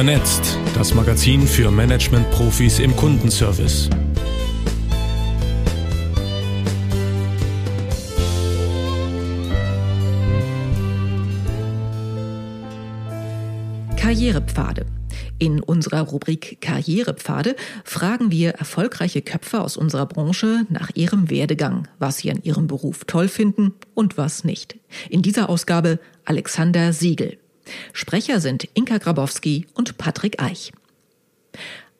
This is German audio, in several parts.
Vernetzt, das Magazin für Management-Profis im Kundenservice. Karrierepfade. In unserer Rubrik Karrierepfade fragen wir erfolgreiche Köpfe aus unserer Branche nach ihrem Werdegang, was sie an ihrem Beruf toll finden und was nicht. In dieser Ausgabe Alexander Siegel. Sprecher sind Inka Grabowski und Patrick Eich.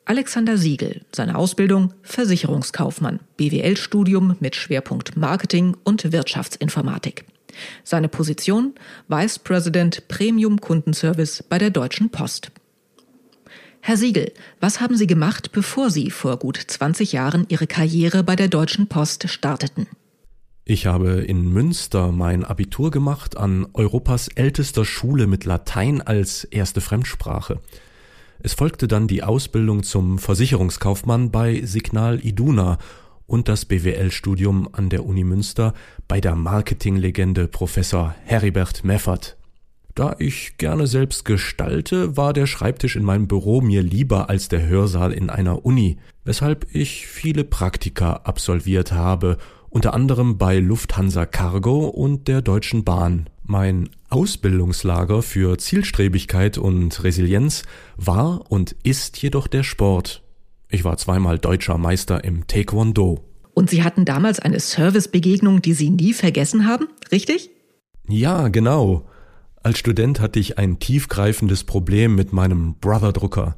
Alexander Siegel, seine Ausbildung Versicherungskaufmann, BWL-Studium mit Schwerpunkt Marketing und Wirtschaftsinformatik. Seine Position Vice President Premium Kundenservice bei der Deutschen Post. Herr Siegel, was haben Sie gemacht, bevor Sie vor gut 20 Jahren Ihre Karriere bei der Deutschen Post starteten? Ich habe in Münster mein Abitur gemacht an Europas ältester Schule mit Latein als erste Fremdsprache. Es folgte dann die Ausbildung zum Versicherungskaufmann bei Signal Iduna und das BWL-Studium an der Uni Münster bei der Marketinglegende Professor Heribert Meffert. Da ich gerne selbst gestalte, war der Schreibtisch in meinem Büro mir lieber als der Hörsaal in einer Uni, weshalb ich viele Praktika absolviert habe unter anderem bei Lufthansa Cargo und der Deutschen Bahn. Mein Ausbildungslager für Zielstrebigkeit und Resilienz war und ist jedoch der Sport. Ich war zweimal deutscher Meister im Taekwondo. Und Sie hatten damals eine Servicebegegnung, die Sie nie vergessen haben, richtig? Ja, genau. Als Student hatte ich ein tiefgreifendes Problem mit meinem Brother-Drucker.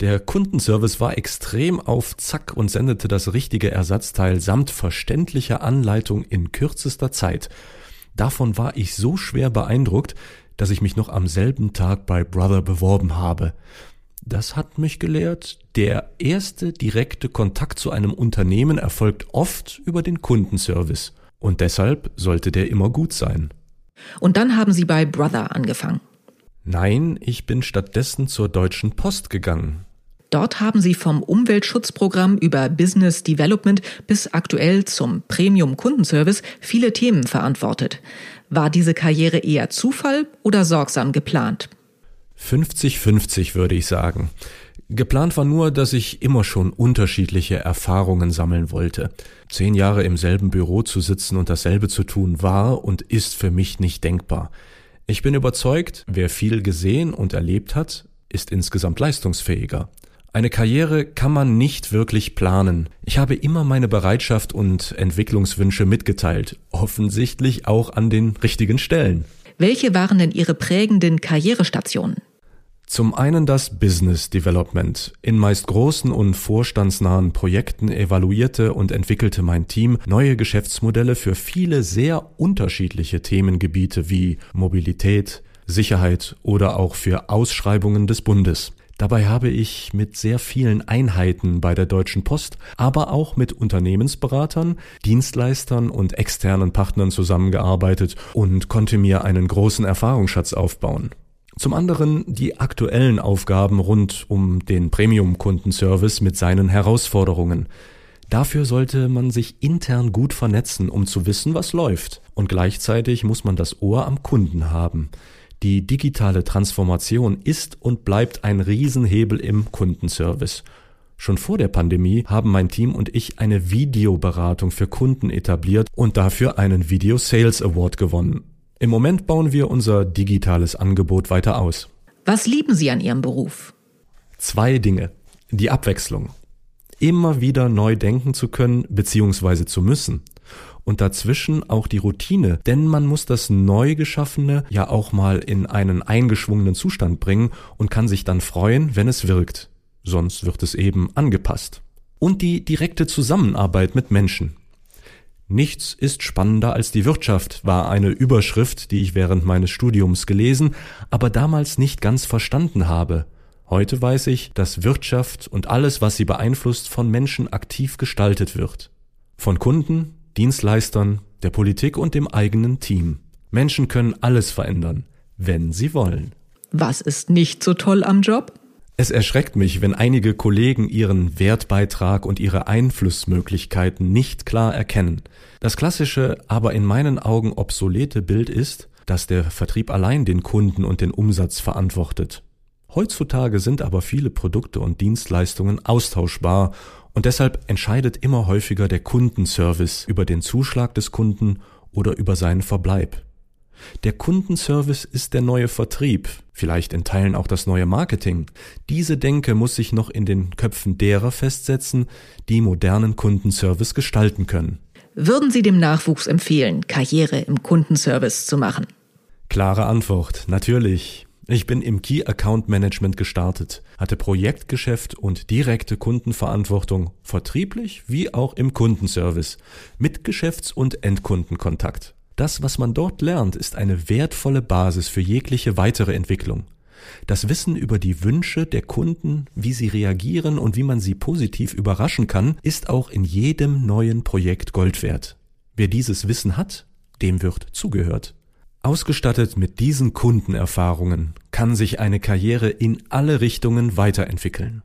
Der Kundenservice war extrem auf Zack und sendete das richtige Ersatzteil samt verständlicher Anleitung in kürzester Zeit. Davon war ich so schwer beeindruckt, dass ich mich noch am selben Tag bei Brother beworben habe. Das hat mich gelehrt, der erste direkte Kontakt zu einem Unternehmen erfolgt oft über den Kundenservice. Und deshalb sollte der immer gut sein. Und dann haben Sie bei Brother angefangen. Nein, ich bin stattdessen zur Deutschen Post gegangen. Dort haben sie vom Umweltschutzprogramm über Business Development bis aktuell zum Premium Kundenservice viele Themen verantwortet. War diese Karriere eher Zufall oder sorgsam geplant? 50-50 würde ich sagen. Geplant war nur, dass ich immer schon unterschiedliche Erfahrungen sammeln wollte. Zehn Jahre im selben Büro zu sitzen und dasselbe zu tun war und ist für mich nicht denkbar. Ich bin überzeugt, wer viel gesehen und erlebt hat, ist insgesamt leistungsfähiger. Eine Karriere kann man nicht wirklich planen. Ich habe immer meine Bereitschaft und Entwicklungswünsche mitgeteilt, offensichtlich auch an den richtigen Stellen. Welche waren denn Ihre prägenden Karrierestationen? Zum einen das Business Development. In meist großen und vorstandsnahen Projekten evaluierte und entwickelte mein Team neue Geschäftsmodelle für viele sehr unterschiedliche Themengebiete wie Mobilität, Sicherheit oder auch für Ausschreibungen des Bundes. Dabei habe ich mit sehr vielen Einheiten bei der Deutschen Post, aber auch mit Unternehmensberatern, Dienstleistern und externen Partnern zusammengearbeitet und konnte mir einen großen Erfahrungsschatz aufbauen. Zum anderen die aktuellen Aufgaben rund um den Premium-Kundenservice mit seinen Herausforderungen. Dafür sollte man sich intern gut vernetzen, um zu wissen, was läuft. Und gleichzeitig muss man das Ohr am Kunden haben. Die digitale Transformation ist und bleibt ein Riesenhebel im Kundenservice. Schon vor der Pandemie haben mein Team und ich eine Videoberatung für Kunden etabliert und dafür einen Video Sales Award gewonnen. Im Moment bauen wir unser digitales Angebot weiter aus. Was lieben Sie an Ihrem Beruf? Zwei Dinge. Die Abwechslung. Immer wieder neu denken zu können bzw. zu müssen und dazwischen auch die Routine, denn man muss das neu geschaffene ja auch mal in einen eingeschwungenen Zustand bringen und kann sich dann freuen, wenn es wirkt. Sonst wird es eben angepasst. Und die direkte Zusammenarbeit mit Menschen. Nichts ist spannender als die Wirtschaft war eine Überschrift, die ich während meines Studiums gelesen, aber damals nicht ganz verstanden habe. Heute weiß ich, dass Wirtschaft und alles, was sie beeinflusst, von Menschen aktiv gestaltet wird. Von Kunden, Dienstleistern, der Politik und dem eigenen Team. Menschen können alles verändern, wenn sie wollen. Was ist nicht so toll am Job? Es erschreckt mich, wenn einige Kollegen ihren Wertbeitrag und ihre Einflussmöglichkeiten nicht klar erkennen. Das klassische, aber in meinen Augen obsolete Bild ist, dass der Vertrieb allein den Kunden und den Umsatz verantwortet. Heutzutage sind aber viele Produkte und Dienstleistungen austauschbar und deshalb entscheidet immer häufiger der Kundenservice über den Zuschlag des Kunden oder über seinen Verbleib. Der Kundenservice ist der neue Vertrieb, vielleicht in Teilen auch das neue Marketing. Diese Denke muss sich noch in den Köpfen derer festsetzen, die modernen Kundenservice gestalten können. Würden Sie dem Nachwuchs empfehlen, Karriere im Kundenservice zu machen? Klare Antwort, natürlich. Ich bin im Key Account Management gestartet, hatte Projektgeschäft und direkte Kundenverantwortung, vertrieblich wie auch im Kundenservice, mit Geschäfts- und Endkundenkontakt. Das, was man dort lernt, ist eine wertvolle Basis für jegliche weitere Entwicklung. Das Wissen über die Wünsche der Kunden, wie sie reagieren und wie man sie positiv überraschen kann, ist auch in jedem neuen Projekt Gold wert. Wer dieses Wissen hat, dem wird zugehört. Ausgestattet mit diesen Kundenerfahrungen kann sich eine Karriere in alle Richtungen weiterentwickeln.